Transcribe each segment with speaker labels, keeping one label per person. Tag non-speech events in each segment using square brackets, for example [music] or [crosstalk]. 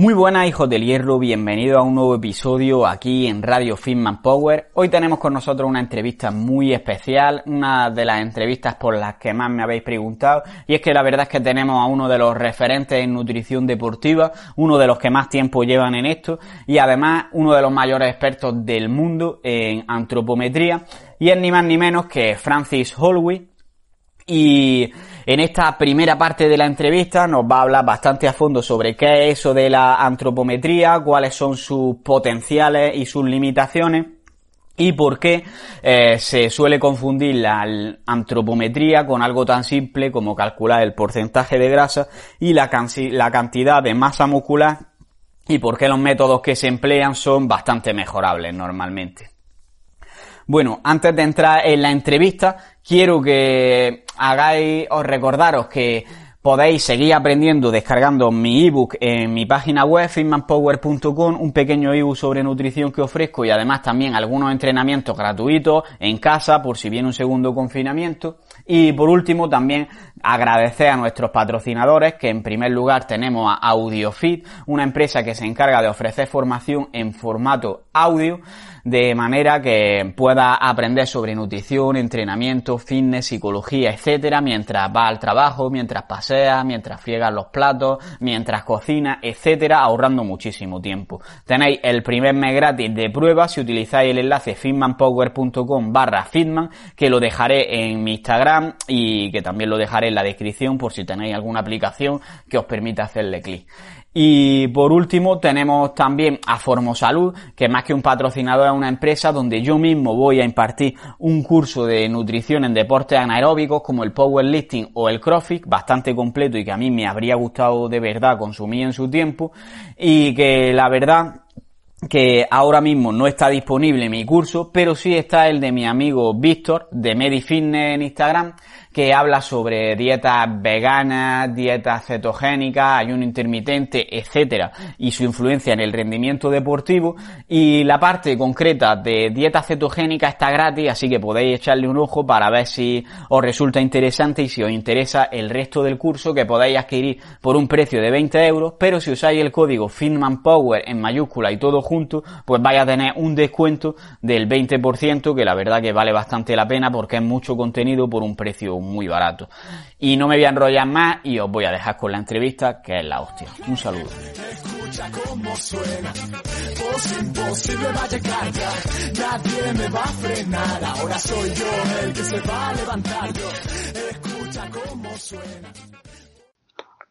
Speaker 1: Muy buenas hijos del hierro, bienvenido a un nuevo episodio aquí en Radio Fitman Power. Hoy tenemos con nosotros una entrevista muy especial, una de las entrevistas por las que más me habéis preguntado, y es que la verdad es que tenemos a uno de los referentes en nutrición deportiva, uno de los que más tiempo llevan en esto, y además uno de los mayores expertos del mundo en antropometría, y es ni más ni menos que Francis Holway, y en esta primera parte de la entrevista nos va a hablar bastante a fondo sobre qué es eso de la antropometría, cuáles son sus potenciales y sus limitaciones y por qué eh, se suele confundir la antropometría con algo tan simple como calcular el porcentaje de grasa y la, la cantidad de masa muscular y por qué los métodos que se emplean son bastante mejorables normalmente. Bueno, antes de entrar en la entrevista, quiero que hagáis, os recordaros que podéis seguir aprendiendo descargando mi ebook en mi página web fitmanpower.com, un pequeño ebook sobre nutrición que ofrezco y además también algunos entrenamientos gratuitos en casa por si viene un segundo confinamiento. Y por último también agradecer a nuestros patrocinadores que en primer lugar tenemos a AudioFit, una empresa que se encarga de ofrecer formación en formato audio de manera que pueda aprender sobre nutrición, entrenamiento, fitness, psicología, etcétera, mientras va al trabajo, mientras pasea, mientras friega los platos, mientras cocina, etcétera, ahorrando muchísimo tiempo. Tenéis el primer mes gratis de prueba si utilizáis el enlace fitmanpower.com barra fitman, que lo dejaré en mi Instagram y que también lo dejaré en la descripción por si tenéis alguna aplicación que os permita hacerle clic. Y por último tenemos también a Formosalud, que más que un patrocinador es una empresa donde yo mismo voy a impartir un curso de nutrición en deportes anaeróbicos como el powerlifting o el crossfit, bastante completo y que a mí me habría gustado de verdad consumir en su tiempo y que la verdad que ahora mismo no está disponible mi curso, pero sí está el de mi amigo Víctor de MediFitness en Instagram, que habla sobre dietas veganas, dietas cetogénicas, ayuno intermitente, etcétera, y su influencia en el rendimiento deportivo. Y la parte concreta de dieta cetogénica está gratis, así que podéis echarle un ojo para ver si os resulta interesante y si os interesa el resto del curso que podéis adquirir por un precio de 20 euros, pero si usáis el código FINMANPOWER en mayúscula y todo junto, pues vais a tener un descuento del 20% que la verdad que vale bastante la pena porque es mucho contenido por un precio muy barato. Y no me voy a enrollar más y os voy a dejar con la entrevista, que es la hostia. Un saludo.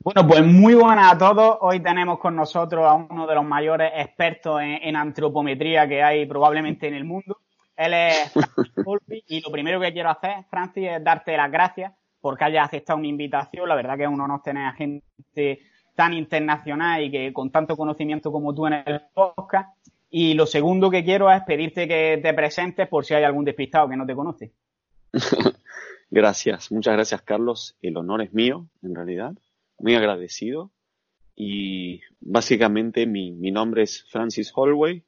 Speaker 1: Bueno, pues muy buenas a todos. Hoy tenemos con nosotros a uno de los mayores expertos en antropometría que hay probablemente en el mundo. Él es [laughs] y lo primero que quiero hacer, Francis, es darte las gracias porque hayas aceptado mi invitación. La verdad que es un honor tener a gente tan internacional y que con tanto conocimiento como tú en el podcast. Y lo segundo que quiero es pedirte que te presentes por si hay algún despistado que no te conoce. [laughs]
Speaker 2: gracias, muchas gracias Carlos. El honor es mío, en realidad. Muy agradecido. Y básicamente mi, mi nombre es Francis Holloway.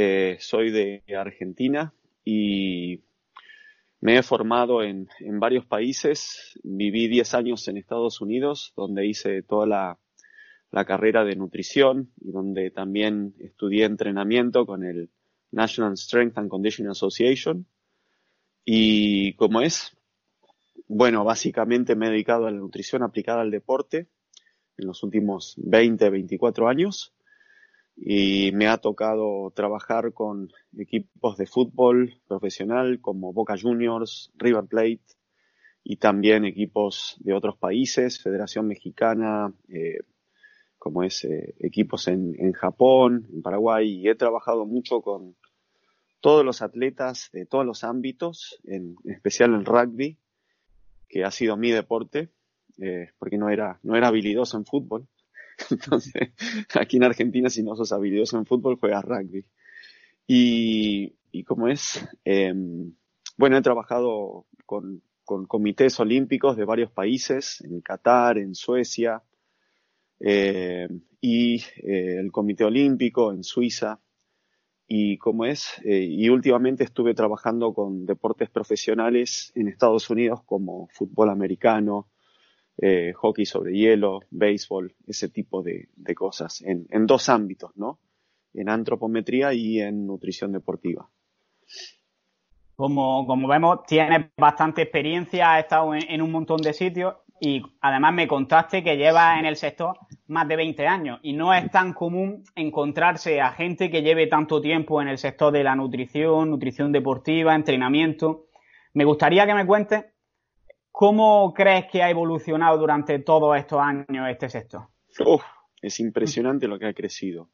Speaker 2: Eh, soy de Argentina y me he formado en, varios países. Viví 10 años en Estados Unidos, donde hice toda la, la carrera de nutrición y donde también estudié entrenamiento con el National Strength and Conditioning Association. Y como es, bueno, básicamente me he dedicado a la nutrición aplicada al deporte en los últimos 20, 24 años y me ha tocado trabajar con equipos de fútbol profesional como Boca Juniors, River Plate y también equipos de otros países, Federación Mexicana, eh, como es eh, equipos en, en Japón, en Paraguay y he trabajado mucho con todos los atletas de todos los ámbitos, en, especial en rugby, que ha sido mi deporte, eh, porque no era, no era habilidoso en fútbol. [laughs] Entonces, aquí en Argentina, si no sos habilidoso en fútbol, juegas rugby. Y, y como es, eh, bueno, he trabajado con, con, comités olímpicos de varios países, en Qatar, en Suecia, eh, y eh, el Comité Olímpico en Suiza, y como es, eh, y últimamente estuve trabajando con deportes profesionales en Estados Unidos como fútbol americano, eh, hockey sobre hielo, béisbol, ese tipo de, cosas, en, en, dos ámbitos, ¿no? En antropometría y en nutrición deportiva.
Speaker 3: Como, como vemos, tienes bastante experiencia, has estado en, en un montón de sitios y además me contaste que llevas en el sector más de 20 años y no es tan común encontrarse a gente que lleve tanto tiempo en el sector de la nutrición, nutrición deportiva, entrenamiento. Me gustaría que me cuentes cómo crees que ha evolucionado durante todos estos años este sector.
Speaker 2: Uf, es impresionante lo que ha crecido.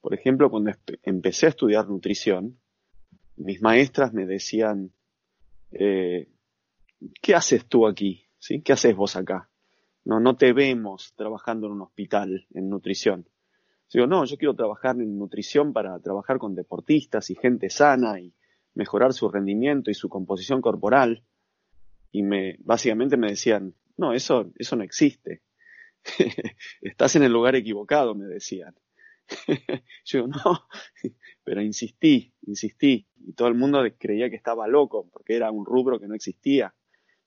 Speaker 2: Por ejemplo, cuando empecé a estudiar nutrición, mis maestras me decían, eh, ¿qué haces tú aquí? ¿Qué haces vos acá? No, no te vemos trabajando en un hospital en nutrición. Digo, no, yo quiero trabajar en nutrición para trabajar con deportistas y gente sana y mejorar su rendimiento y su composición corporal. Y me, básicamente me decían, no, eso, eso no existe. [laughs] Estás en el lugar equivocado, me decían. [laughs] yo digo, no, [laughs] pero insistí, insistí. Y todo el mundo creía que estaba loco porque era un rubro que no existía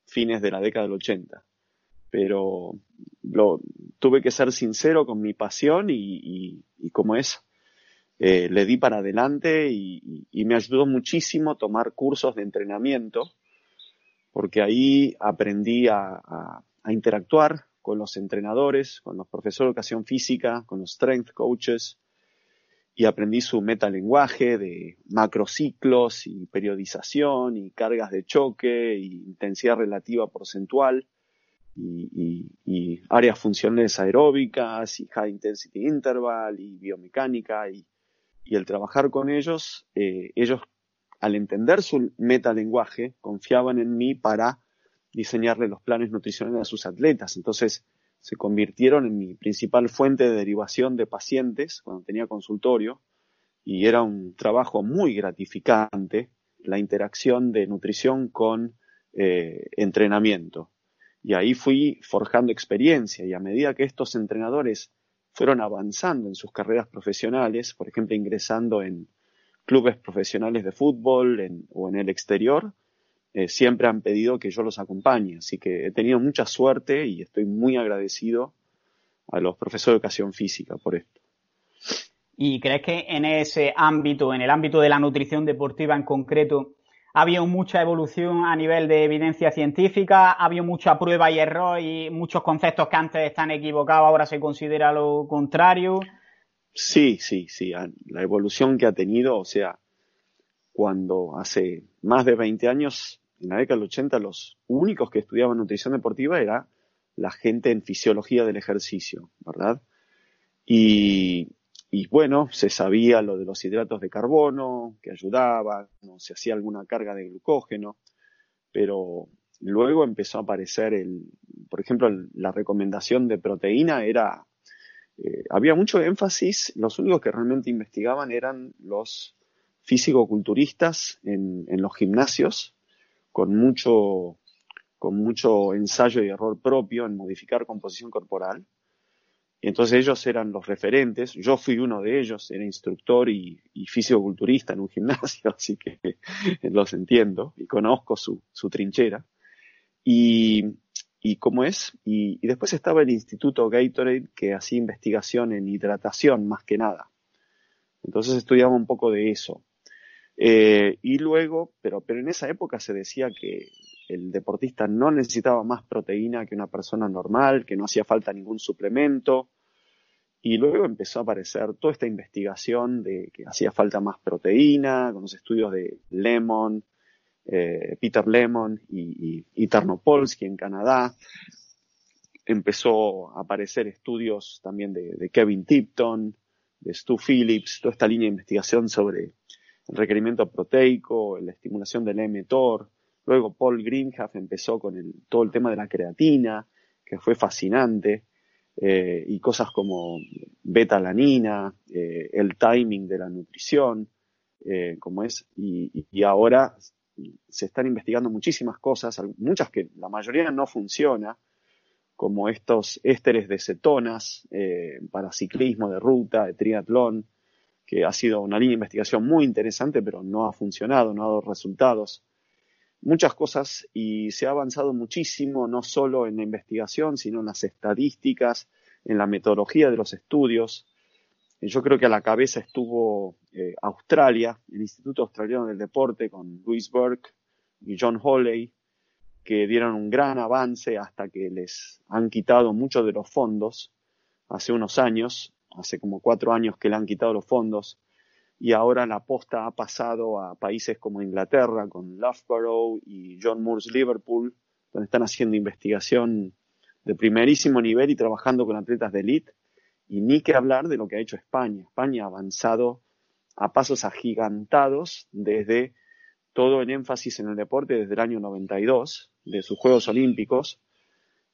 Speaker 2: fines de la década del 80. Pero lo, tuve que ser sincero con mi pasión y, y, y como es, eh, le di para adelante y, y, me ayudó muchísimo tomar cursos de entrenamiento, porque ahí aprendí a, a, a interactuar con los entrenadores, con los profesores de educación física, con los strength coaches, y aprendí su metalenguaje de macrociclos y periodización y cargas de choque y intensidad relativa porcentual y, y, y áreas funcionales aeróbicas y high intensity interval y biomecánica y, y el trabajar con ellos, eh, ellos al entender su metalenguaje confiaban en mí para diseñarle los planes nutricionales a sus atletas. Entonces, se convirtieron en mi principal fuente de derivación de pacientes cuando tenía consultorio y era un trabajo muy gratificante la interacción de nutrición con eh, entrenamiento. Y ahí fui forjando experiencia y a medida que estos entrenadores fueron avanzando en sus carreras profesionales, por ejemplo, ingresando en clubes profesionales de fútbol en, o en el exterior, eh, siempre han pedido que yo los acompañe. Así que he tenido mucha suerte y estoy muy agradecido a los profesores de educación física por esto.
Speaker 3: ¿Y crees que en ese ámbito, en el ámbito de la nutrición deportiva en concreto, ha habido mucha evolución a nivel de evidencia científica? ¿Ha habido mucha prueba y error y muchos conceptos que antes están equivocados ahora se considera lo contrario?
Speaker 2: Sí, sí, sí. La evolución que ha tenido, o sea, cuando hace más de 20 años en la década del 80 los únicos que estudiaban nutrición deportiva era la gente en fisiología del ejercicio, ¿verdad? Y, y bueno, se sabía lo de los hidratos de carbono, que ayudaban, ¿no? se hacía alguna carga de glucógeno, pero luego empezó a aparecer el, por ejemplo, la recomendación de proteína era, eh, había mucho énfasis, los únicos que realmente investigaban eran los físico-culturistas en, en los gimnasios, con mucho, con mucho ensayo y error propio en modificar composición corporal. Y entonces ellos eran los referentes. Yo fui uno de ellos, era instructor y, y físico-culturista en un gimnasio, [laughs] así que los entiendo y conozco su, su trinchera. Y, y cómo es. Y, después estaba el Instituto Gatorade que hacía investigación en hidratación más que nada. Entonces estudiaba un poco de eso. Eh, y luego, pero, pero en esa época se decía que el deportista no necesitaba más proteína que una persona normal, que no hacía falta ningún suplemento. Y luego empezó a aparecer toda esta investigación de que hacía falta más proteína, con los estudios de Lemon, eh, Peter Lemon y, y, Tarnopolsky en Canadá. Empezó a aparecer estudios también de, Kevin Tipton, de Stu Phillips, toda esta línea de investigación sobre el requerimiento proteico, la estimulación del mTOR. Luego Paul Greenhalgh empezó con todo el tema de la creatina, que fue fascinante. Eh, y cosas como beta-alanina, eh, el timing de la nutrición, eh, es, y, ahora se están investigando muchísimas cosas, muchas que la mayoría no funciona, como estos ésteres de cetonas para ciclismo de ruta, de triatlón, que ha sido una línea de investigación muy interesante, pero no ha funcionado, no ha dado resultados muchas cosas y se ha avanzado muchísimo, no solo en la investigación, sino en las estadísticas, en la metodología de los estudios. Yo creo que a la cabeza estuvo eh, Australia, el Instituto Australiano del Deporte, con Louis Burke y John Holley, que dieron un gran avance hasta que les han quitado muchos de los fondos hace unos años, hace como cuatro años que le han quitado los fondos y ahora la aposta ha pasado a países como Inglaterra con Loughborough y John Moore's Liverpool, donde están haciendo investigación de primerísimo nivel y trabajando con atletas de élite. Y ni que hablar de lo que ha hecho España. España ha avanzado a pasos agigantados desde todo el énfasis en el deporte desde el año 92, de sus Juegos Olímpicos,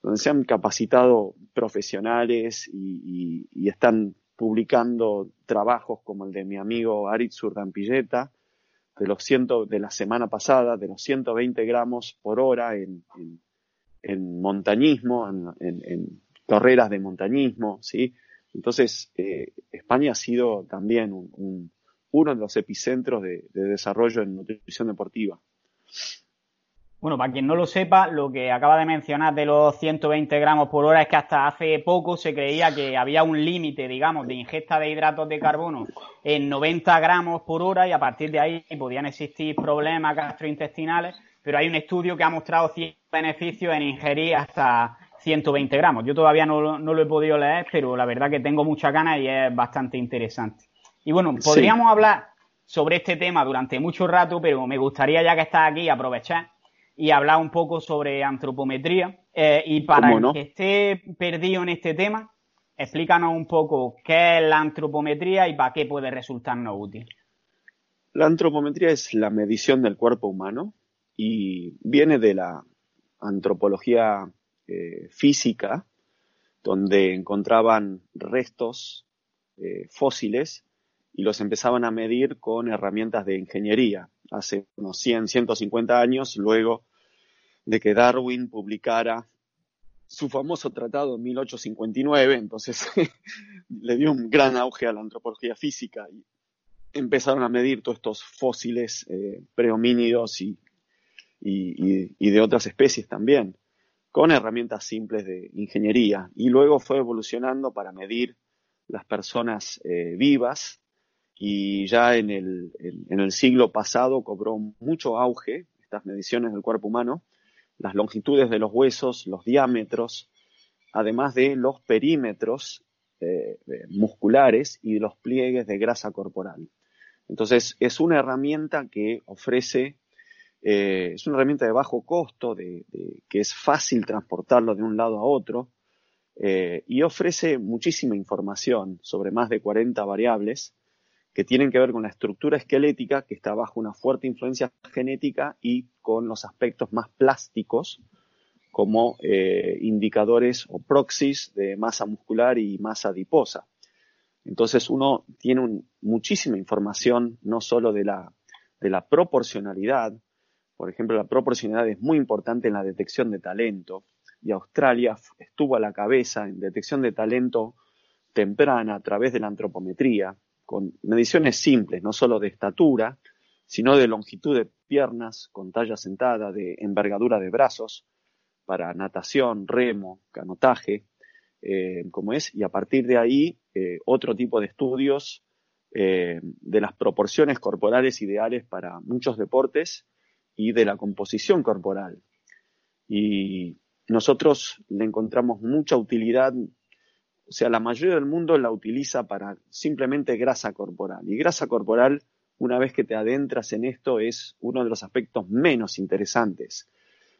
Speaker 2: donde se han capacitado profesionales y, están publicando trabajos como el de mi amigo Aritz Urdampilleta, de los ciento, de la semana pasada, de los 120 gramos por hora en, en, montañismo, en, carreras de montañismo, ¿sí? Entonces, eh, España ha sido también uno de los epicentros de desarrollo en nutrición deportiva.
Speaker 3: Bueno, para quien no lo sepa, lo que acaba de mencionar de los 120 gramos por hora es que hasta hace poco se creía que había un límite, digamos, de ingesta de hidratos de carbono en 90 gramos por hora y a partir de ahí podían existir problemas gastrointestinales, pero hay un estudio que ha mostrado ciertos beneficios en ingerir hasta 120 gramos. Yo todavía no, lo he podido leer, pero la verdad que tengo mucha ganas y es bastante interesante. Y bueno, podríamos hablar sobre este tema durante mucho rato, pero me gustaría ya que estás aquí aprovechar y hablar un poco sobre antropometría. Eh, y para el que esté perdido en este tema, explícanos un poco qué es la antropometría y para qué puede resultarnos útil.
Speaker 2: La antropometría es la medición del cuerpo humano y viene de la antropología eh, física, donde encontraban restos eh, fósiles y los empezaban a medir con herramientas de ingeniería. Hace unos 100, 150 años, luego de que Darwin publicara su famoso tratado en 1859, entonces [laughs] le dio un gran auge a la antropología física y empezaron a medir todos estos fósiles eh, prehomínidos y, y, de otras especies también, con herramientas simples de ingeniería. Y luego fue evolucionando para medir las personas eh, vivas y ya en el, en el siglo pasado cobró mucho auge estas mediciones del cuerpo humano las longitudes de los huesos, los diámetros, además de los perímetros eh, musculares y los pliegues de grasa corporal. Entonces, es una herramienta que ofrece, eh, es una herramienta de bajo costo, de, que es fácil transportarlo de un lado a otro, eh, y ofrece muchísima información sobre más de 40 variables que tienen que ver con la estructura esquelética que está bajo una fuerte influencia genética y con los aspectos más plásticos como eh, indicadores o proxies de masa muscular y masa adiposa. Entonces uno tiene muchísima información no solo de la, de la proporcionalidad, por ejemplo la proporcionalidad es muy importante en la detección de talento. Y Australia estuvo a la cabeza en detección de talento temprana a través de la antropometría, con mediciones simples, no solo de estatura, sino de longitud de piernas, con talla sentada, de envergadura de brazos, para natación, remo, canotaje, eh, como es, y a partir de ahí eh, otro tipo de estudios eh, de las proporciones corporales ideales para muchos deportes y de la composición corporal. Y nosotros le encontramos mucha utilidad, o sea, la mayoría del mundo la utiliza para simplemente grasa corporal. Y grasa corporal, una vez que te adentras en esto, es uno de los aspectos menos interesantes.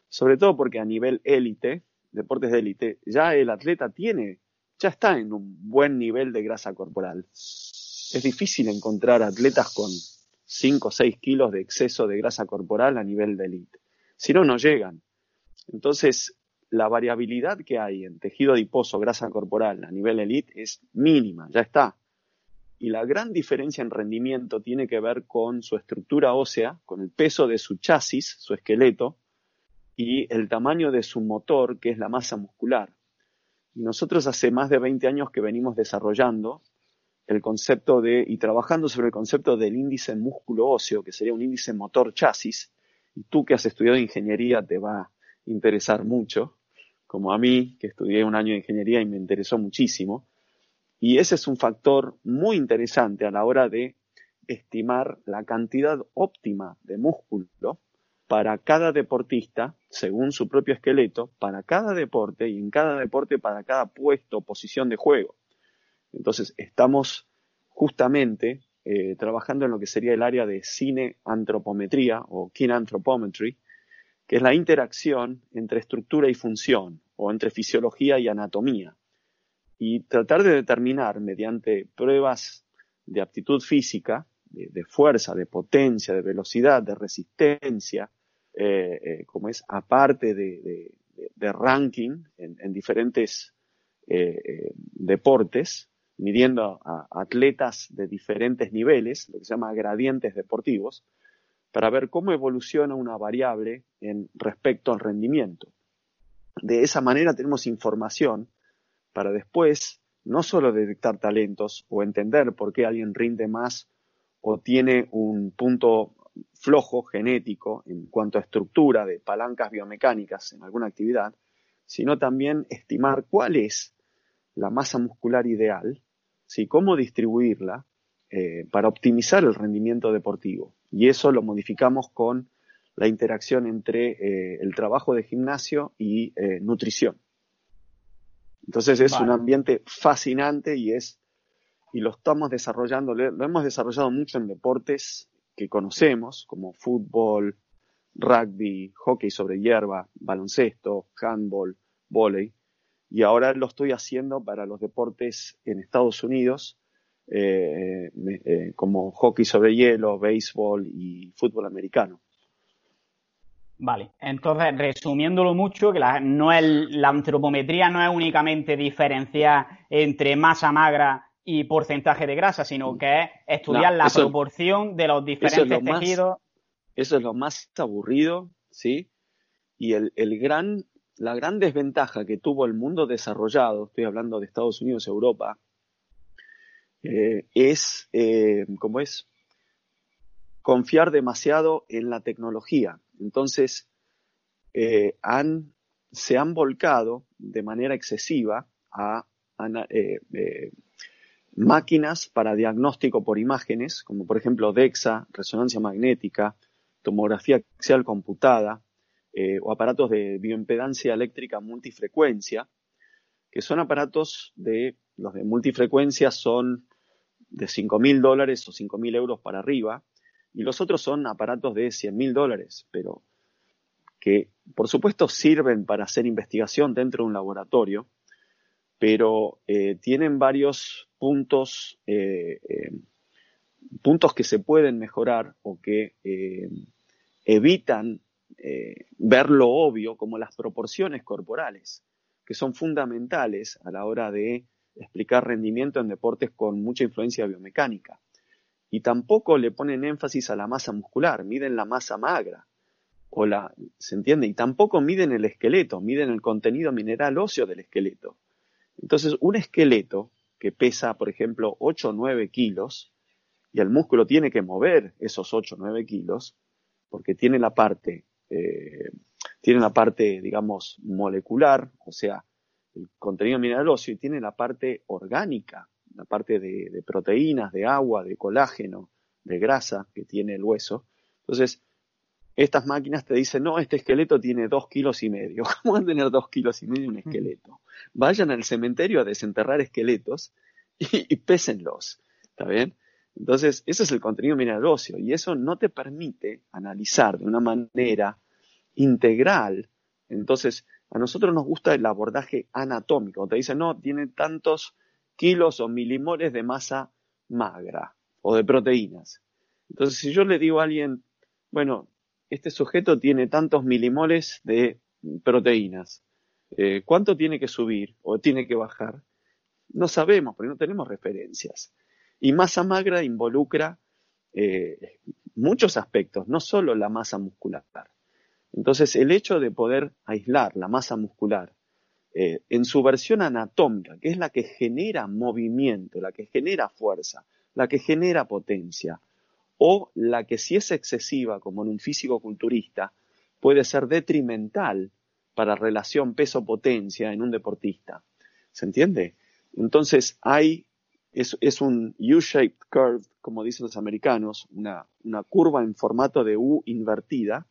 Speaker 2: Sobre todo porque a nivel élite, deportes de élite, ya el atleta tiene, ya está en un buen nivel de grasa corporal. Es difícil encontrar atletas con 5 o 6 kilos de exceso de grasa corporal a nivel de élite. Si no, no llegan. Entonces, la variabilidad que hay en tejido adiposo, grasa corporal a nivel elite es mínima, ya está. Y la gran diferencia en rendimiento tiene que ver con su estructura ósea, con el peso de su chasis, su esqueleto, y el tamaño de su motor, que es la masa muscular. Y nosotros hace más de 20 años que venimos desarrollando el concepto de, y trabajando sobre el concepto del índice músculo óseo, que sería un índice motor chasis, y tú que has estudiado ingeniería te va a interesar mucho, como a mí, que estudié un año de ingeniería y me interesó muchísimo. Y ese es un factor muy interesante a la hora de estimar la cantidad óptima de músculo para cada deportista, según su propio esqueleto, para cada deporte y en cada deporte para cada puesto, posición de juego. Entonces, estamos justamente eh, trabajando en lo que sería el área de cine antropometría o anthropometry, que es la interacción entre estructura y función, o entre fisiología y anatomía, y tratar de determinar mediante pruebas de aptitud física, de fuerza, de potencia, de velocidad, de resistencia, eh, eh, como es, aparte de, ranking en, diferentes deportes, midiendo a, atletas de diferentes niveles, lo que se llama gradientes deportivos, para ver cómo evoluciona una variable en respecto al rendimiento. De esa manera tenemos información para después no solo detectar talentos o entender por qué alguien rinde más o tiene un punto flojo genético en cuanto a estructura de palancas biomecánicas en alguna actividad, sino también estimar cuál es la masa muscular ideal, ¿sí? cómo distribuirla eh, para optimizar el rendimiento deportivo. Y eso lo modificamos con la interacción entre eh, el trabajo de gimnasio y eh, nutrición. Entonces es un ambiente fascinante y es y lo estamos desarrollando, lo hemos desarrollado mucho en deportes que conocemos, como fútbol, rugby, hockey sobre hierba, baloncesto, handball, volei, y ahora lo estoy haciendo para los deportes en Estados Unidos, eh, eh, como hockey sobre hielo, béisbol y fútbol americano.
Speaker 3: Vale, entonces resumiéndolo mucho, que la, no es, la antropometría no es únicamente diferenciar entre masa magra y porcentaje de grasa, sino que es estudiar la proporción de los diferentes tejidos.
Speaker 2: eso es lo más aburrido, ¿sí? Y el, gran, la gran desventaja que tuvo el mundo desarrollado, estoy hablando de Estados Unidos, Europa, eh, es, eh, ¿cómo es? Confiar demasiado en la tecnología. Entonces, eh, han, se han volcado de manera excesiva a, a máquinas para diagnóstico por imágenes, como por ejemplo DEXA, resonancia magnética, tomografía axial computada eh, o aparatos de bioimpedancia eléctrica multifrecuencia, que son aparatos de, los de multifrecuencia son de 5.000 dólares o 5.000 euros para arriba, y los otros son aparatos de 100.000 dólares, pero que por supuesto sirven para hacer investigación dentro de un laboratorio, pero eh, tienen varios puntos, eh, puntos que se pueden mejorar o que evitan ver lo obvio como las proporciones corporales, que son fundamentales a la hora de explicar rendimiento en deportes con mucha influencia biomecánica. Y tampoco le ponen énfasis a la masa muscular, miden la masa magra, o la, ¿se entiende? Y tampoco miden el esqueleto, miden el contenido mineral óseo del esqueleto. Entonces, un esqueleto que pesa, por ejemplo, 8 o 9 kilos, y el músculo tiene que mover esos 8 o 9 kilos, porque tiene la parte eh, tiene la parte, digamos, molecular, o sea, el contenido mineral óseo, y tiene la parte orgánica, la parte de, proteínas, de agua, de colágeno, de grasa que tiene el hueso. Entonces, estas máquinas te dicen, no, este esqueleto tiene dos kilos y medio. [laughs] ¿Cómo van a tener dos kilos y medio un esqueleto? Vayan al cementerio a desenterrar esqueletos y, y pésenlos. ¿Está bien? Entonces, ese es el contenido mineral óseo y eso no te permite analizar de una manera integral. Entonces, a nosotros nos gusta el abordaje anatómico. Te dicen, no, tiene tantos kilos o milimoles de masa magra o de proteínas. Entonces, si yo le digo a alguien, bueno, este sujeto tiene tantos milimoles de proteínas, eh, ¿cuánto tiene que subir o tiene que bajar? No sabemos, porque no tenemos referencias. Y masa magra involucra eh, muchos aspectos, no solo la masa muscular. Entonces, el hecho de poder aislar la masa muscular eh, en su versión anatómica, que es la que genera movimiento, la que genera fuerza, la que genera potencia, o la que si es excesiva, como en un físico culturista, puede ser detrimental para relación peso-potencia en un deportista. ¿Se entiende? Entonces hay es, un U-shaped curve, como dicen los americanos, una, curva en formato de U invertida,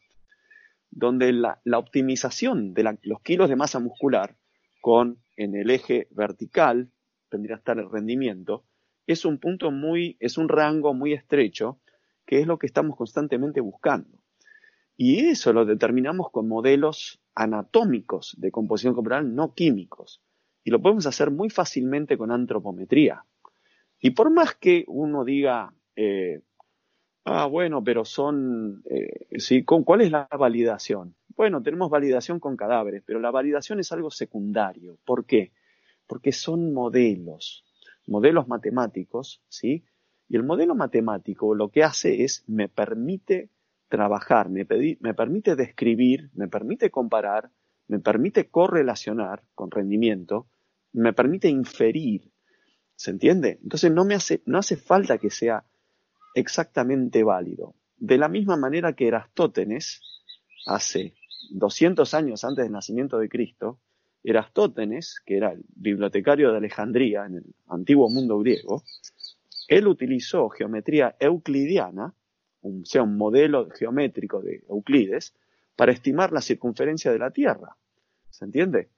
Speaker 2: donde la, optimización de los kilos de masa muscular con en el eje vertical, tendría que estar el rendimiento, es un punto muy, es un rango muy estrecho, que es lo que estamos constantemente buscando. Y eso lo determinamos con modelos anatómicos de composición corporal, no químicos. Y lo podemos hacer muy fácilmente con antropometría. Y por más que uno diga, eh, ah, bueno, pero son, eh, ¿sí? ¿cuál es la validación? Bueno, tenemos validación con cadáveres, pero la validación es algo secundario. ¿Por qué? Porque son modelos, modelos matemáticos, ¿sí? Y el modelo matemático lo que hace es, me permite trabajar, me, me permite describir, me permite comparar, me permite correlacionar con rendimiento, me permite inferir ¿Se entiende? Entonces no, me hace, no hace falta que sea exactamente válido. De la misma manera que Erastótenes, hace 200 años antes del nacimiento de Cristo, Erastótenes, que era el bibliotecario de Alejandría en el antiguo mundo griego, él utilizó geometría euclidiana, o sea, un modelo geométrico de Euclides, para estimar la circunferencia de la Tierra. ¿Se entiende?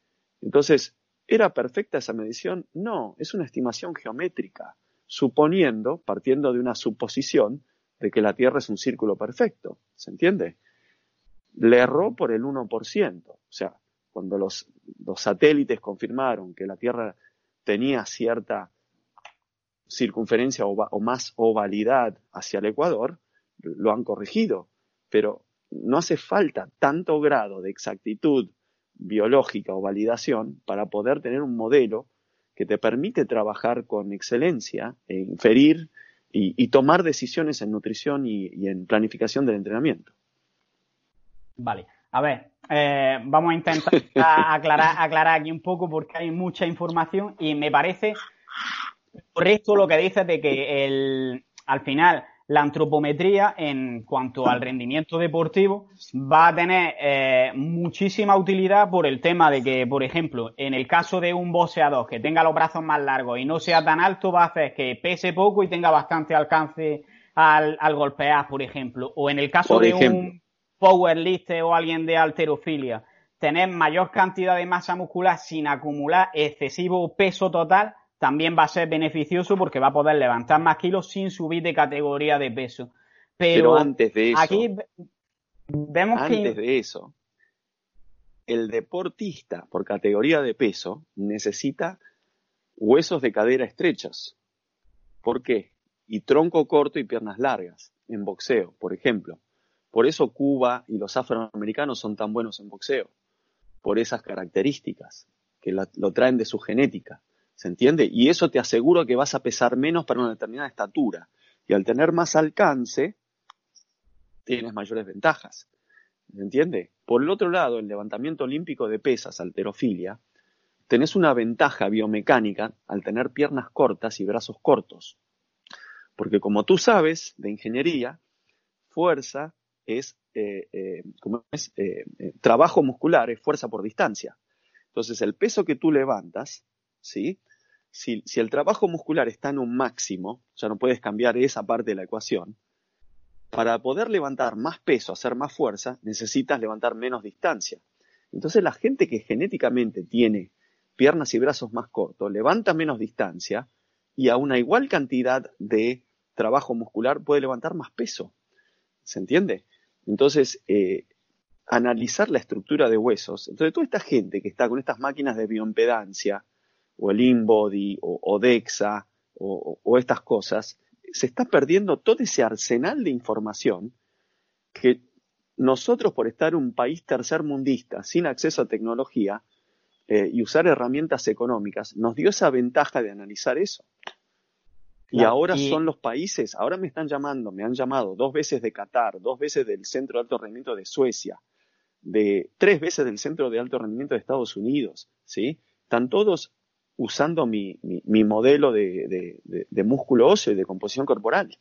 Speaker 2: Entonces, ¿Era perfecta esa medición? No, es una estimación geométrica, suponiendo, partiendo de una suposición de que la Tierra es un círculo perfecto. ¿Se entiende? Le erró por el 1%. O sea, cuando los, satélites confirmaron que la Tierra tenía cierta circunferencia o, o, más ovalidad hacia el Ecuador, lo han corregido. Pero no hace falta tanto grado de exactitud biológica o validación para poder tener un modelo que te permite trabajar con excelencia e inferir y, tomar decisiones en nutrición y, en planificación del entrenamiento.
Speaker 3: Vale, a ver, eh, vamos a intentar [laughs] aclarar, aclarar aquí un poco porque hay mucha información y me parece correcto lo que dices de que el, al final la antropometría en cuanto al rendimiento deportivo va a tener eh, muchísima utilidad por el tema de que, por ejemplo, en el caso de un boxeador que tenga los brazos más largos y no sea tan alto, va a hacer que pese poco y tenga bastante alcance al, golpear, por ejemplo. O en el caso de un powerlifter o alguien de alterofilia, tener mayor cantidad de masa muscular sin acumular excesivo peso total también va a ser beneficioso porque va a poder levantar más kilos sin subir de categoría de peso. Pero,
Speaker 2: antes de eso,
Speaker 3: aquí vemos
Speaker 2: antes de eso, el deportista por categoría de peso necesita huesos de cadera estrechas. ¿Por qué? Y tronco corto y piernas largas en boxeo, por ejemplo. Por eso Cuba y los afroamericanos son tan buenos en boxeo, por esas características que lo traen de su genética. ¿Se entiende? Y eso te asegura que vas a pesar menos para una determinada estatura. Y al tener más alcance, tienes mayores ventajas. ¿Se entiende? Por el otro lado, el levantamiento olímpico de pesas, alterofilia, tenés una ventaja biomecánica al tener piernas cortas y brazos cortos. Porque como tú sabes de ingeniería, fuerza es, eh, eh, es? trabajo muscular, es fuerza por distancia. Entonces, el peso que tú levantas, ¿sí? Si, el trabajo muscular está en un máximo, ya no puedes cambiar esa parte de la ecuación, para poder levantar más peso, hacer más fuerza, necesitas levantar menos distancia. Entonces la gente que genéticamente tiene piernas y brazos más cortos, levanta menos distancia y a una igual cantidad de trabajo muscular puede levantar más peso. ¿Se entiende? Entonces, eh, analizar la estructura de huesos. Entonces, toda esta gente que está con estas máquinas de bioimpedancia, o el InBody, o, DEXA, o estas cosas, se está perdiendo todo ese arsenal de información que nosotros, por estar un país tercermundista, sin acceso a tecnología eh, y usar herramientas económicas, nos dio esa ventaja de analizar eso. y ahora son los países, ahora me están llamando, me han llamado dos veces de Qatar, dos veces del Centro de Alto Rendimiento de Suecia, de tres veces del Centro de Alto Rendimiento de Estados Unidos, ¿sí? Están todos usando mi, modelo de, músculo óseo y de composición corporal.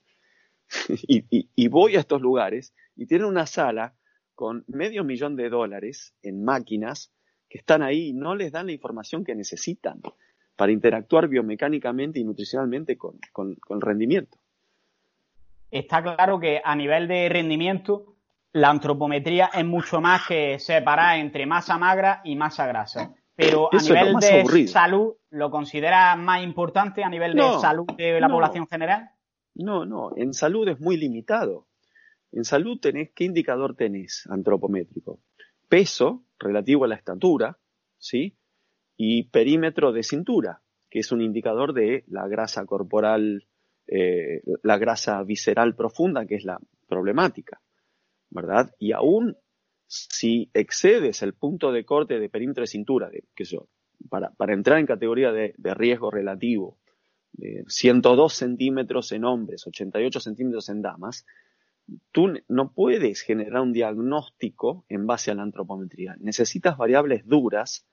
Speaker 2: [laughs] y, voy a estos lugares y tienen una sala con medio millón de dólares en máquinas que están ahí y no les dan la información que necesitan para interactuar biomecánicamente y nutricionalmente con, con el rendimiento.
Speaker 3: Está claro que a nivel de rendimiento, la antropometría es mucho más que separar entre masa magra y masa grasa. Pero a nivel de salud, ¿lo considera más importante a nivel de salud de la población general?
Speaker 2: No, no, en salud es muy limitado. En salud tenés, ¿qué indicador tenés antropométrico? Peso relativo a la estatura, ¿sí? Y perímetro de cintura, que es un indicador de la grasa corporal, eh, la grasa visceral profunda, que es la problemática, ¿verdad? Y aún si excedes el punto de corte de perímetro de cintura, de, que yo, para, entrar en categoría de, riesgo relativo, de 102 centímetros en hombres, 88 centímetros en damas, tú no puedes generar un diagnóstico en base a la antropometría. Necesitas variables duras,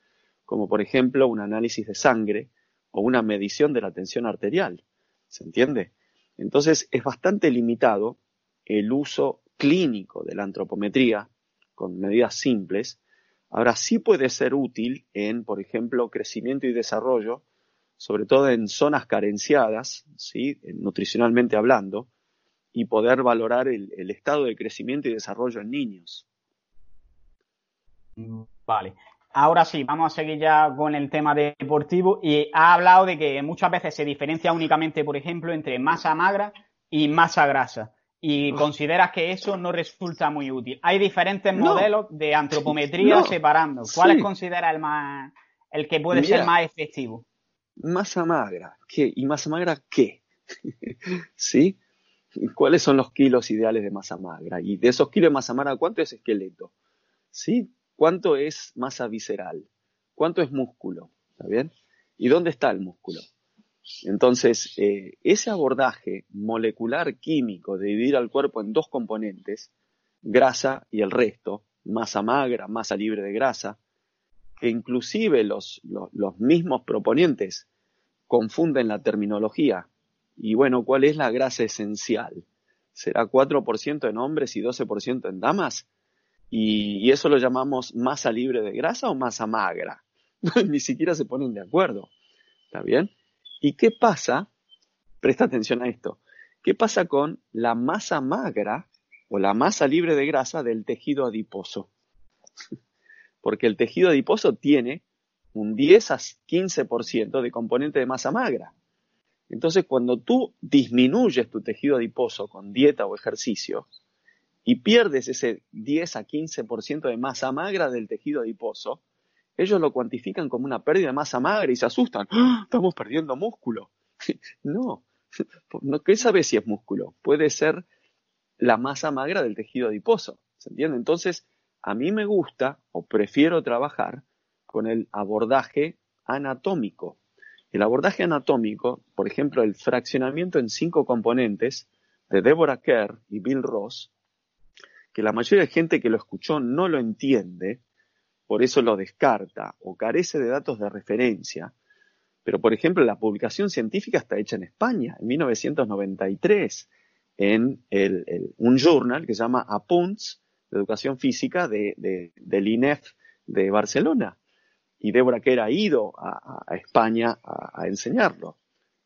Speaker 2: como por ejemplo un análisis de sangre o una medición de la tensión arterial. ¿Se entiende? Entonces es bastante limitado el uso clínico de la antropometría con medidas simples, ahora sí puede ser útil en, por ejemplo, crecimiento y desarrollo, sobre todo en zonas carenciadas, ¿sí? nutricionalmente hablando, y poder valorar el, estado de crecimiento y desarrollo en niños.
Speaker 3: Vale. Ahora sí, vamos a seguir ya con el tema deportivo y ha hablado de que muchas veces se diferencia únicamente, por ejemplo, entre masa magra y masa grasa y consideras que eso no resulta muy útil. Hay diferentes modelos de antropometría separando. ¿Cuál considera el más el que puede ser más efectivo?
Speaker 2: Masa magra, ¿qué? ¿Y masa magra qué? [laughs] ¿Sí? ¿Cuáles son los kilos ideales de masa magra? Y de esos kilos de masa magra, ¿cuánto es esqueleto? ¿Sí? ¿Cuánto es masa visceral? ¿Cuánto es músculo? ¿Está bien? ¿Y dónde está el músculo? Entonces, eh, ese abordaje molecular químico de dividir al cuerpo en dos componentes, grasa y el resto, masa magra, masa libre de grasa, que inclusive los, mismos proponentes confunden la terminología. Y bueno, ¿cuál es la grasa esencial? ¿Será 4% en hombres y 12% en damas? Y, y, eso lo llamamos masa libre de grasa o masa magra. [laughs] Ni siquiera se ponen de acuerdo. ¿Está bien? ¿Y qué pasa? Presta atención a esto. ¿Qué pasa con la masa magra o la masa libre de grasa del tejido adiposo? [laughs] Porque el tejido adiposo tiene un 10 a 15% de componente de masa magra. Entonces, cuando tú disminuyes tu tejido adiposo con dieta o ejercicio y pierdes ese 10 a 15% de masa magra del tejido adiposo, ellos lo cuantifican como una pérdida de masa magra y se asustan. ¡Ah! Estamos perdiendo músculo. [laughs] no, [laughs] ¿qué sabes si es músculo? Puede ser la masa magra del tejido adiposo. ¿Se entiende? Entonces, a mí me gusta o prefiero trabajar con el abordaje anatómico. El abordaje anatómico, por ejemplo, el fraccionamiento en cinco componentes de Deborah Kerr y Bill Ross, que la mayoría de gente que lo escuchó no lo entiende, por eso lo descarta o carece de datos de referencia. Pero, por ejemplo, la publicación científica está hecha en España, en 1993, en un journal que se llama Apunts de Educación Física de, del INEF de Barcelona. Y Débora Kerr ha ido a, España a, enseñarlo.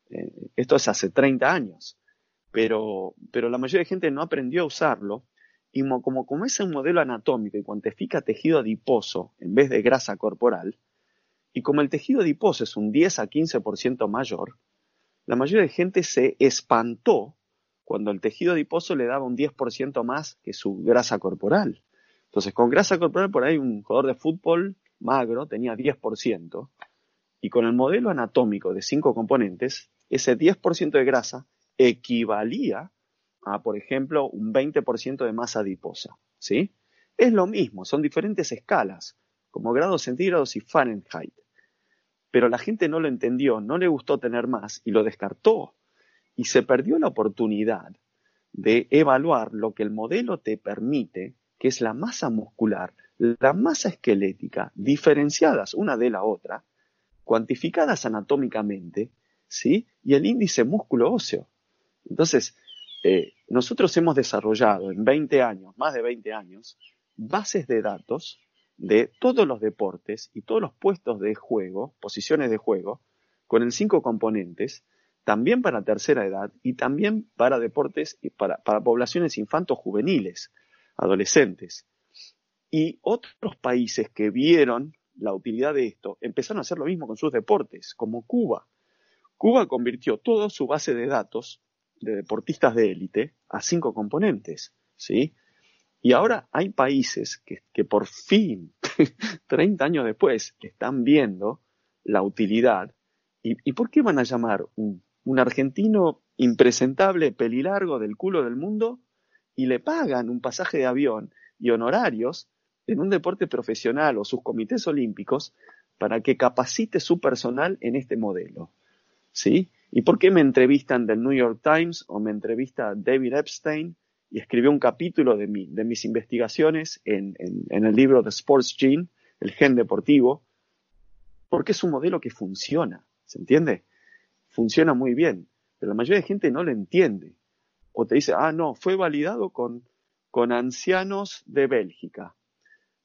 Speaker 2: Eh, esto es hace 30 años. Pero, pero la mayoría de gente no aprendió a usarlo y como, como es un modelo anatómico y cuantifica tejido adiposo en vez de grasa corporal, y como el tejido adiposo es un 10 a 15% mayor, la mayoría de gente se espantó cuando el tejido adiposo le daba un 10% más que su grasa corporal. Entonces, con grasa corporal, por ahí un jugador de fútbol magro tenía 10%, y con el modelo anatómico de cinco componentes, ese 10% de grasa equivalía a, por ejemplo, un 20% de masa adiposa. ¿sí? Es lo mismo, son diferentes escalas, como grados centígrados y Fahrenheit. Pero la gente no lo entendió, no le gustó tener más y lo descartó. Y se perdió la oportunidad de evaluar lo que el modelo te permite, que es la masa muscular, la masa esquelética, diferenciadas una de la otra, cuantificadas anatómicamente, ¿sí? Y el índice músculo óseo. Entonces, eh, nosotros hemos desarrollado en 20 años, más de 20 años, bases de datos de todos los deportes y todos los puestos de juego, posiciones de juego, con el cinco componentes, también para tercera edad y también para deportes y para, para poblaciones infantos juveniles, adolescentes. Y otros países que vieron la utilidad de esto empezaron a hacer lo mismo con sus deportes, como Cuba. Cuba convirtió toda su base de datos de deportistas de élite a cinco componentes, ¿sí? Y ahora hay países que, por fin, [laughs] 30 años después, están viendo la utilidad. ¿Y, por qué van a llamar un, un argentino impresentable, pelilargo del culo del mundo y le pagan un pasaje de avión y honorarios en un deporte profesional o sus comités olímpicos para que capacite su personal en este modelo? ¿Sí? ¿Y por qué me entrevistan del New York Times o me entrevista David Epstein y escribió un capítulo de, de mis investigaciones en, el libro The Sports Gene, el gen deportivo? Porque es un modelo que funciona, ¿se entiende? Funciona muy bien, pero la mayoría de gente no lo entiende. O te dice, ah, no, fue validado con, con ancianos de Bélgica.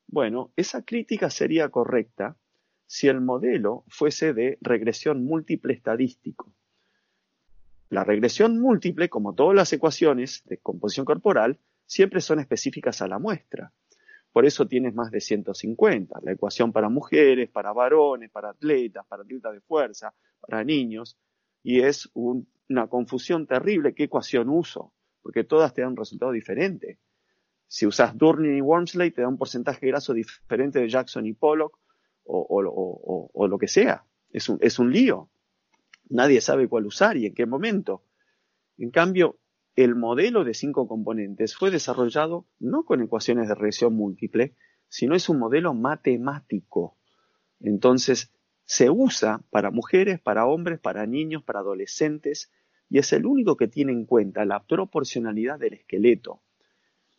Speaker 2: Bueno, esa crítica sería correcta si el modelo fuese de regresión múltiple estadístico. La regresión múltiple, como todas las ecuaciones de composición corporal, siempre son específicas a la muestra. Por eso tienes más de 150. La ecuación para mujeres, para varones, para atletas, para atletas de fuerza, para niños. Y es una confusión terrible qué ecuación uso, porque todas te dan un resultado diferente. Si usas Durning y Wormsley, te da un porcentaje graso diferente de Jackson y Pollock, o, lo que sea. Es un, es un lío nadie sabe cuál usar y en qué momento. En cambio, el modelo de cinco componentes fue desarrollado no con ecuaciones de regresión múltiple, sino es un modelo matemático. Entonces, se usa para mujeres, para hombres, para niños, para adolescentes, y es el único que tiene en cuenta la proporcionalidad del esqueleto.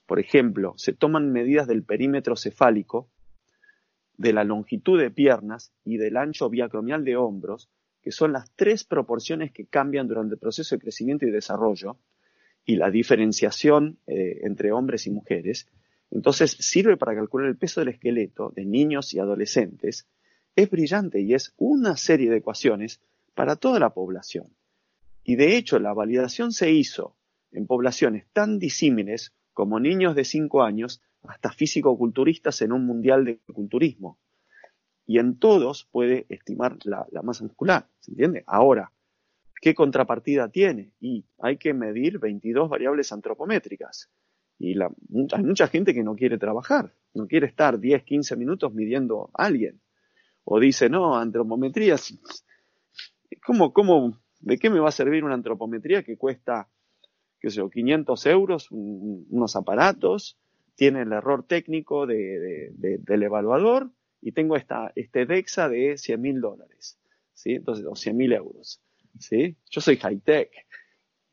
Speaker 2: Por ejemplo, se toman medidas del perímetro cefálico, de la longitud de piernas y del ancho biacromial de hombros que son las tres proporciones que cambian durante el proceso de crecimiento y desarrollo, y la diferenciación eh, entre hombres y mujeres, entonces sirve para calcular el peso del esqueleto de niños y adolescentes, es brillante y es una serie de ecuaciones para toda la población. Y de hecho la validación se hizo en poblaciones tan disímiles como niños de 5 años hasta físico-culturistas en un mundial de culturismo y en todos puede estimar la, masa muscular, ¿se entiende? Ahora, ¿qué contrapartida tiene? Y hay que medir 22 variables antropométricas. Y la, hay mucha gente que no quiere trabajar, no quiere estar 10, 15 minutos midiendo a alguien. O dice, no, antropometría, ¿cómo, cómo, de qué me va a servir una antropometría que cuesta, qué sé yo, 500 euros, unos aparatos, tiene el error técnico del evaluador, y tengo esta, este DEXA de 100 mil dólares, ¿sí? Entonces, o 100 mil euros, ¿sí? Yo soy high-tech.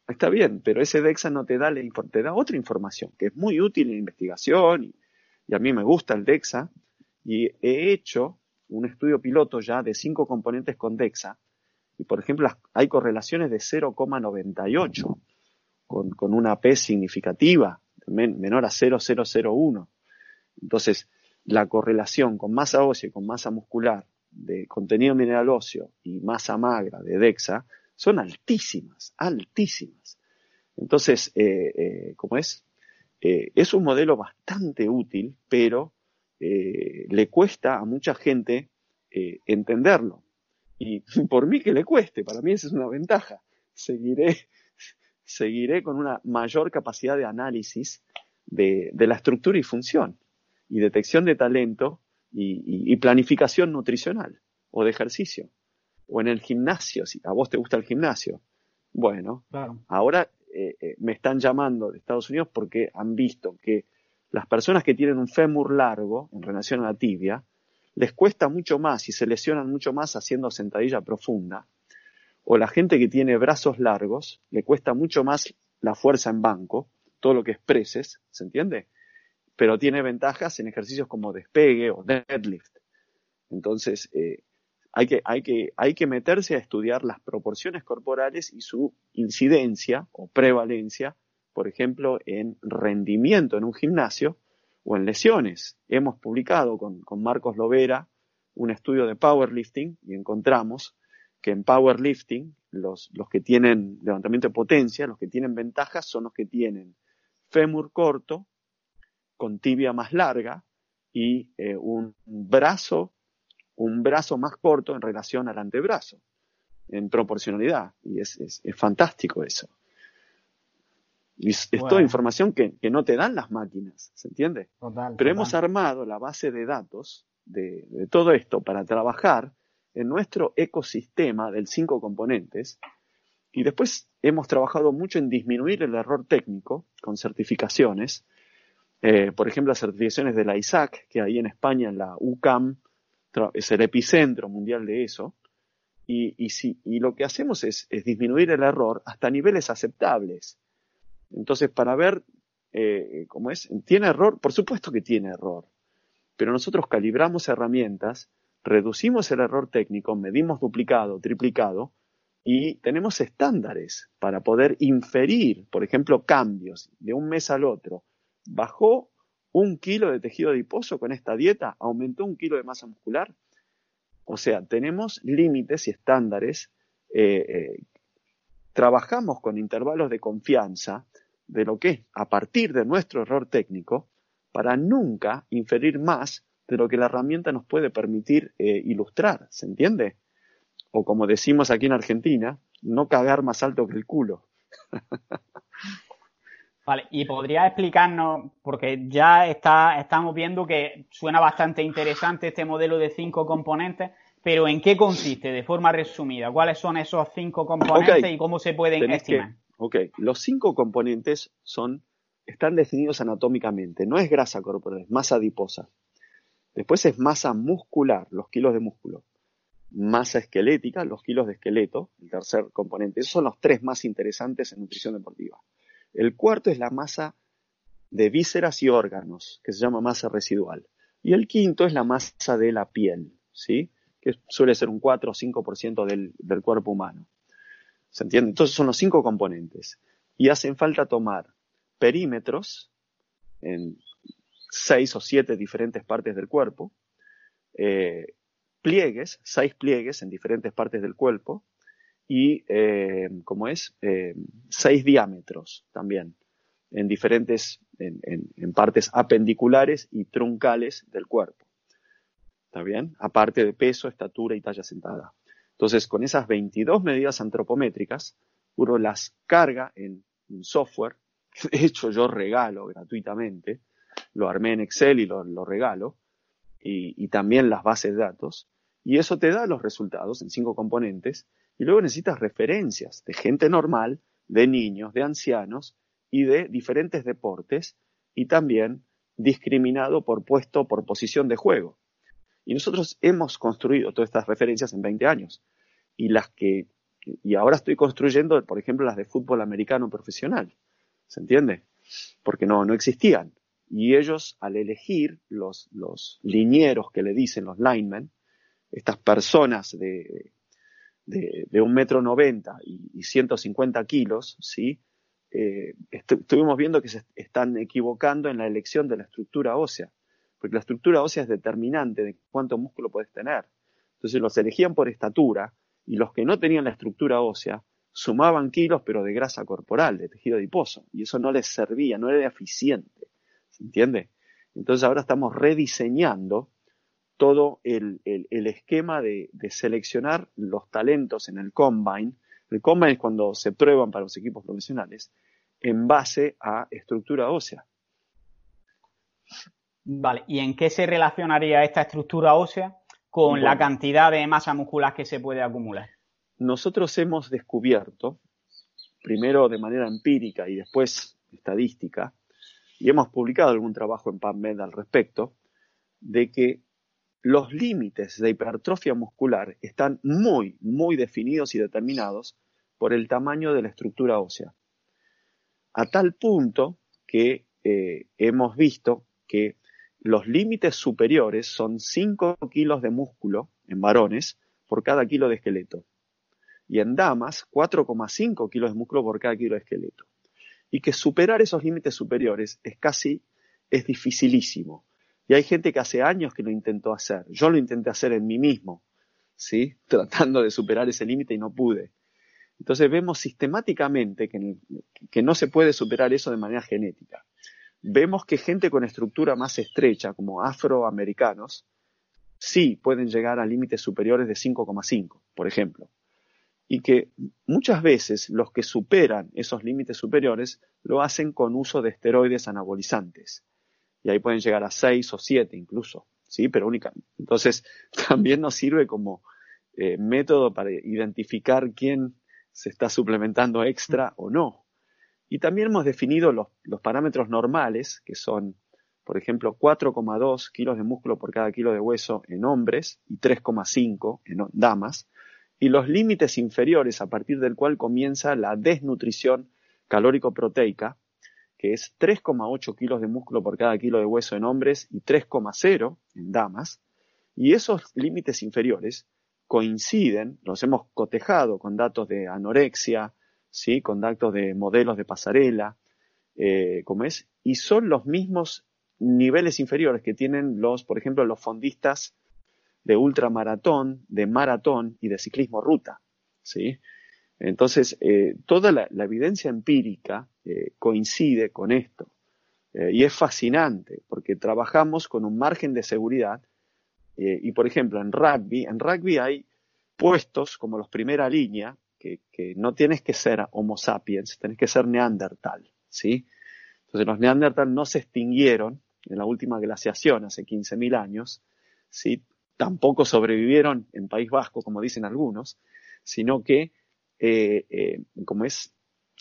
Speaker 2: Está bien, pero ese DEXA no te da, da otra información que es muy útil en investigación y, a mí me gusta el DEXA y he hecho un estudio piloto ya de cinco componentes con DEXA y por ejemplo hay correlaciones de 0,98. con, con una P significativa, menor a 0,001. Entonces, la correlación con masa ósea y con masa muscular de contenido mineral óseo y masa magra de DEXA son altísimas, altísimas. Entonces, eh, eh, ¿cómo es? Eh, es un modelo bastante útil, pero le cuesta a mucha gente entenderlo. Y [laughs] por mí que le cueste, para mí esa es una ventaja. Seguiré, [laughs] seguiré con una mayor capacidad de análisis de, la estructura y función, y detección de talento y, planificación nutricional o de ejercicio. O en el gimnasio, si a vos te gusta el gimnasio. Bueno, ahora eh, eh, me están llamando de Estados Unidos porque han visto que las personas que tienen un fémur largo en relación a la tibia, les cuesta mucho más y se lesionan mucho más haciendo sentadilla profunda. O la gente que tiene brazos largos, le cuesta mucho más la fuerza en banco, todo lo que es preses, ¿se entiende? Pero tiene ventajas en ejercicios como despegue o deadlift. Entonces, eh, hay, que, hay, que, hay que meterse a estudiar las proporciones corporales y su incidencia o prevalencia, por ejemplo, en rendimiento en un gimnasio o en lesiones. Hemos publicado con, Marcos Lovera un estudio de powerlifting y encontramos que en powerlifting los, los que tienen levantamiento de potencia, los que tienen ventajas son los que tienen fémur corto, con tibia más larga y eh, un brazo, un brazo más corto en relación al antebrazo, en proporcionalidad. Y es, es fantástico eso. Y es, toda información que, no te dan las máquinas, ¿se entiende? Pero hemos armado la base de datos de, todo esto para trabajar en nuestro ecosistema del cinco componentes y después hemos trabajado mucho en disminuir el error técnico con certificaciones. Eh, por ejemplo, las certificaciones de la ISAC, que ahí en España, en la UCAM, es el epicentro mundial de eso. Y, si, y lo que hacemos es, es disminuir el error hasta niveles aceptables. Entonces, para ver eh, cómo es, ¿tiene error? Por supuesto que tiene error, pero nosotros calibramos herramientas, reducimos el error técnico, medimos duplicado, triplicado, y tenemos estándares para poder inferir, por ejemplo, cambios de un mes al otro. Bajó un kilo de tejido adiposo con esta dieta, aumentó un kilo de masa muscular. O sea, tenemos límites y estándares eh, eh, trabajamos con intervalos de confianza de lo que es a partir de nuestro error técnico para nunca inferir más de lo que la herramienta nos puede permitir eh, ilustrar, ¿se entiende? O como decimos aquí en Argentina, no cagar más alto que el culo. [laughs]
Speaker 3: Vale, y podría explicarnos, porque ya está, estamos viendo que suena bastante interesante este modelo de cinco componentes, pero ¿en qué consiste de forma resumida? ¿Cuáles son esos cinco componentes y cómo se pueden estimar?
Speaker 2: ok, los cinco componentes son, están definidos anatómicamente. No es grasa corporal, es masa adiposa. Después es masa muscular, los kilos de músculo. Masa esquelética, los kilos de esqueleto, el tercer componente. Esos son los tres más interesantes en nutrición deportiva. El cuarto es la masa de vísceras y órganos, que se llama masa residual. Y el quinto es la masa de la piel, ¿sí? que suele ser un 4 o 5% del, del cuerpo humano. ¿Se entiende? Entonces son los cinco componentes. Y hacen falta tomar perímetros en seis o siete diferentes partes del cuerpo, eh, pliegues, seis pliegues en diferentes partes del cuerpo, y, eh, como es, eh, seis diámetros también, en diferentes, en, partes apendiculares y truncales del cuerpo. ¿Está bien? Aparte de peso, estatura y talla sentada. Entonces, con esas 22 medidas antropométricas, uno las carga en un software, que de hecho yo regalo gratuitamente, lo armé en Excel y lo, regalo, y, también las bases de datos, y eso te da los resultados en cinco componentes, y luego necesitas referencias de gente normal, de niños, de ancianos y de diferentes deportes, y también discriminado por puesto, por posición de juego. Y nosotros hemos construido todas estas referencias en 20 años. Y las que, y ahora estoy construyendo, por ejemplo, las de fútbol americano profesional. ¿Se entiende? Porque no, no existían. Y ellos, al elegir los, los linieros que le dicen los linemen, estas personas de, de, un metro noventa y, 150 kilos, ¿sí? eh, estuvimos viendo que se están equivocando en la elección de la estructura ósea, porque la estructura ósea es determinante de cuánto músculo puedes tener. Entonces los elegían por estatura y los que no tenían la estructura ósea sumaban kilos pero de grasa corporal, de tejido adiposo, y eso no les servía, no era eficiente, ¿se entiende? Entonces ahora estamos rediseñando todo el, esquema de, seleccionar los talentos en el combine. El combine es cuando se prueban para los equipos profesionales en base a estructura ósea.
Speaker 3: Vale, ¿y en qué se relacionaría esta estructura ósea con la cantidad de masa muscular que se puede acumular?
Speaker 2: Nosotros hemos descubierto, primero de manera empírica y después estadística, y hemos publicado algún trabajo en PubMed al respecto, de que los límites de hipertrofia muscular están muy, muy definidos y determinados por el tamaño de la estructura ósea. A tal punto que eh, hemos visto que los límites superiores son 5 kilos de músculo en varones por cada kilo de esqueleto. Y en damas, 4,5 kilos de músculo por cada kilo de esqueleto. Y que superar esos límites superiores es casi, es dificilísimo. Y hay gente que hace años que lo intentó hacer. Yo lo intenté hacer en mí mismo, ¿sí? [laughs] Tratando de superar ese límite y no pude. Entonces vemos sistemáticamente que, que no se puede superar eso de manera genética. Vemos que gente con estructura más estrecha, como afroamericanos, sí pueden llegar a límites superiores de 5,5, por ejemplo. Y que muchas veces los que superan esos límites superiores lo hacen con uso de esteroides anabolizantes y ahí pueden llegar a seis o siete incluso, ¿sí? Pero única. Entonces, [laughs] también nos sirve como eh, método para identificar quién se está suplementando extra o no. Y también hemos definido los, los parámetros normales, que son, por ejemplo, 4,2 kilos de músculo por cada kilo de hueso en hombres y 3,5 en damas, y los límites inferiores a partir del cual comienza la desnutrición calórico-proteica, que es 3,8 kilos de músculo por cada kilo de hueso en hombres y 3,0 en damas, y esos límites inferiores coinciden, los hemos cotejado con datos de anorexia, ¿sí? con datos de modelos de pasarela, eh, como es, y son los mismos niveles inferiores que tienen los, por ejemplo, los fondistas de ultramaratón, de maratón y de ciclismo ruta. ¿sí? Entonces, eh, toda la, evidencia empírica eh, coincide con esto. Eh, y es fascinante porque trabajamos con un margen de seguridad. y, por ejemplo, en rugby, en rugby hay puestos como los primera línea, que, no tienes que ser Homo sapiens, tienes que ser Neandertal. ¿sí? Entonces, los Neandertal no se extinguieron en la última glaciación hace 15.000 años. ¿sí? Tampoco sobrevivieron en País Vasco, como dicen algunos, sino que eh, eh, como es,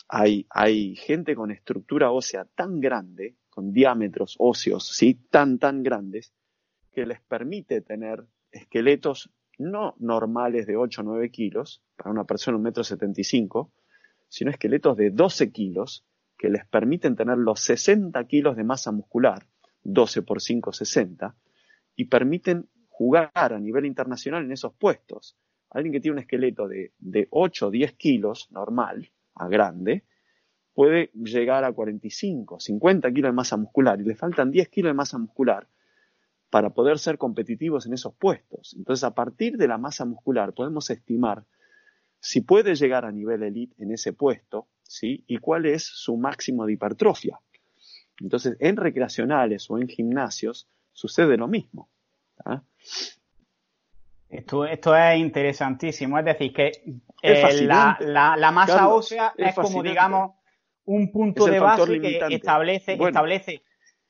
Speaker 2: hay, gente con estructura ósea tan grande, con diámetros óseos, ¿sí? Tan, tan grandes, que les permite tener esqueletos no normales de 8 o 9 kilos, para una persona de 1,75 m, sino esqueletos de 12 kilos, que les permiten tener los 60 kilos de masa muscular, 12 por 5, 60, y permiten jugar a nivel internacional en esos puestos alguien que tiene un esqueleto de, de 8 o 10 kilos, normal, a grande, puede llegar a 45, 50 kilos de masa muscular y le faltan 10 kilos de masa muscular para poder ser competitivos en esos puestos. Entonces, a partir de la masa muscular podemos estimar si puede llegar a nivel elite en ese puesto, ¿sí? Y cuál es su máximo de hipertrofia. Entonces, en recreacionales o en gimnasios sucede lo mismo.
Speaker 3: Esto, esto es interesantísimo. Es decir, que eh, la, masa ósea es, como, digamos, un punto de base que establece, establece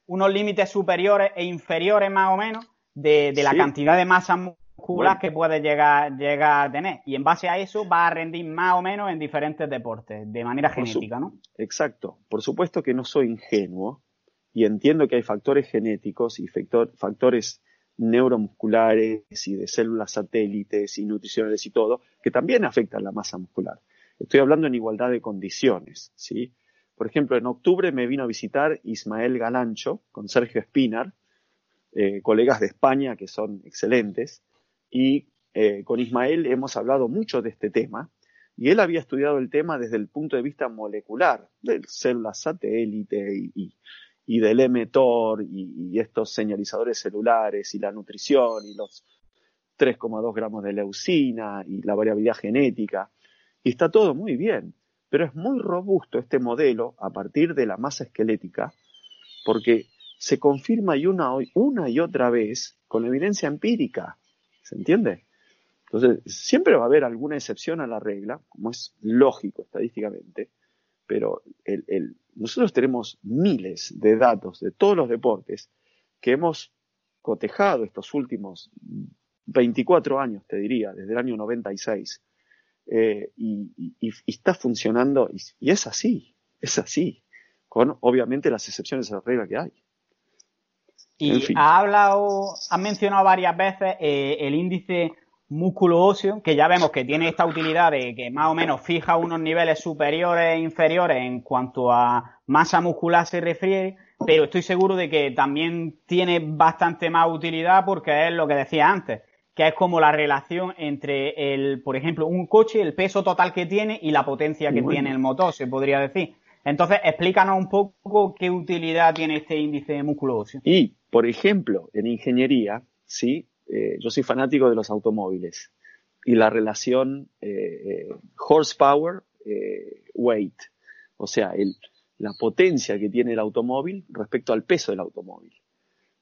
Speaker 3: unos límites superiores e inferiores más o menos de, la cantidad de masa muscular que puede llegar, llegar a tener. Y en base a eso va a rendir más o menos en diferentes deportes, de manera genética, ¿no?
Speaker 2: Exacto. Por supuesto que no soy ingenuo y entiendo que hay factores genéticos y factores neuromusculares y de células satélites y nutricionales y todo, que también afectan la masa muscular. Estoy hablando en igualdad de condiciones, ¿sí? Por ejemplo, en octubre me vino a visitar Ismael Galancho con Sergio Espinar, eh, colegas de España que son excelentes, y eh, con Ismael hemos hablado mucho de este tema Y él había estudiado el tema desde el punto de vista molecular, de células satélite y, y, del mTOR y, y, estos señalizadores celulares y la nutrición y los 3,2 gramos de leucina y la variabilidad genética. Y está todo muy bien, pero es muy robusto este modelo a partir de la masa esquelética porque se confirma y una, una y otra vez con evidencia empírica. ¿Se entiende? Entonces, siempre va a haber alguna excepción a la regla, como es lógico estadísticamente, pero el, nosotros tenemos miles de datos de todos los deportes que hemos cotejado estos últimos 24 años, te diría, desde el año 96, eh, y, y, está funcionando, y, es así, es así, con obviamente las excepciones a la regla que hay.
Speaker 3: Y ha hablado, ha mencionado varias veces eh, el índice músculo óseo, que ya vemos que tiene esta utilidad de que más o menos fija unos niveles superiores e inferiores en cuanto a masa muscular se refiere, pero estoy seguro de que también tiene bastante más utilidad porque es lo que decía antes, que es como la relación entre el, por ejemplo, un coche, el peso total que tiene y la potencia que tiene el motor, se podría decir. Entonces, explícanos un poco qué utilidad tiene este índice de músculo óseo.
Speaker 2: Y, por ejemplo, en ingeniería, sí, eh, yo soy fanático de los automóviles y la relación eh, eh, horsepower weight, o sea, la potencia que tiene el automóvil respecto al peso del automóvil.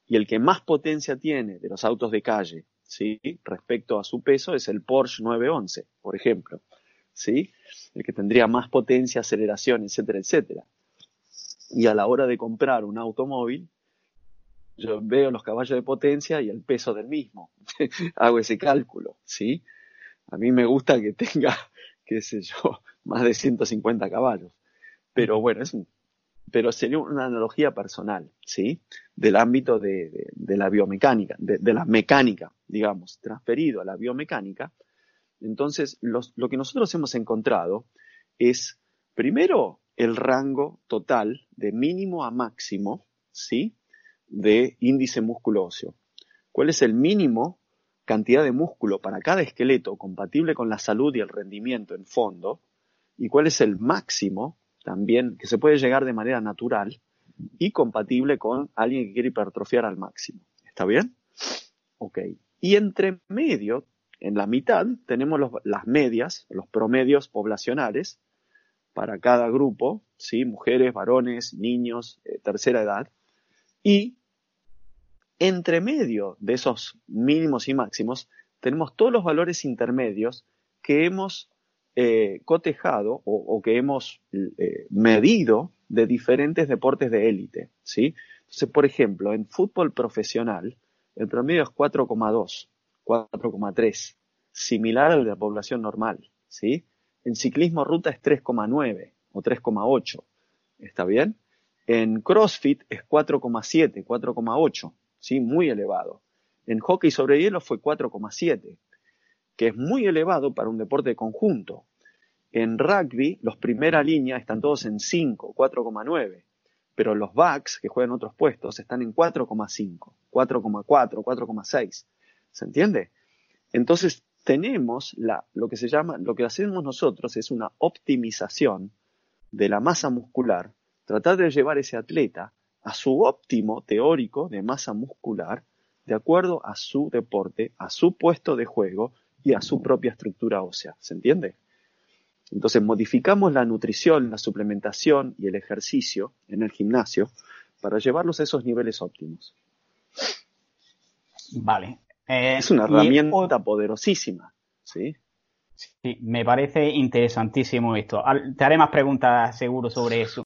Speaker 2: Y el que más potencia tiene de los autos de calle, ¿sí? respecto a su peso es el Porsche 911, por ejemplo. El que tendría más potencia, aceleración, etcétera, etcétera. Y a la hora de comprar un automóvil, yo veo los caballos de potencia y el peso del mismo. [laughs] Hago ese cálculo, ¿sí? A mí me gusta que tenga, [laughs] qué sé yo, [laughs] más de 150 caballos. Pero bueno, es pero sería una analogía personal, ¿sí? Del ámbito de, la biomecánica, de, la mecánica, digamos, transferido a la biomecánica. Entonces, lo que nosotros hemos encontrado es, primero, el rango total de mínimo a máximo, ¿sí? De índice músculo óseo. ¿Cuál es el mínimo cantidad de músculo para cada esqueleto compatible con la salud y el rendimiento en fondo? ¿Y cuál es el máximo también que se puede llegar de manera natural y compatible con alguien que quiere hipertrofiar al máximo? ¿Está bien? Ok. Y entre medio, en la mitad, tenemos las medias, los promedios poblacionales para cada grupo, ¿sí? mujeres, varones, niños, eh, tercera edad. Y entre medio de esos mínimos y máximos, tenemos todos los valores intermedios que hemos eh, cotejado o, que hemos eh, medido de diferentes deportes de élite. ¿sí? Entonces, por ejemplo, en fútbol profesional, el promedio es 4,2, 4,3, similar al de la población normal. ¿sí? En ciclismo ruta es 3,9 o 3,8. ¿Está bien? En CrossFit es 4,7, 4,8, ¿sí? Muy elevado. En hockey sobre hielo fue 4,7, que es muy elevado para un deporte de conjunto. En rugby, los primera línea están todos en 5, 4,9, pero los backs, que juegan otros puestos, están en 4,5, 4,4, 4,6. ¿Se entiende? Entonces, tenemos lo que se llama, lo que hacemos nosotros es una optimización de la masa muscular tratar de llevar ese atleta a su óptimo teórico de masa muscular de acuerdo a su deporte, a su puesto de juego y a su propia estructura ósea. ¿Se entiende? Entonces modificamos la nutrición, la suplementación y el ejercicio en el gimnasio para llevarlos a esos niveles óptimos.
Speaker 3: Vale.
Speaker 2: Eh, es una herramienta poderosísima, ¿sí?
Speaker 3: Sí, me parece interesantísimo esto. Te haré más preguntas seguro sobre eso.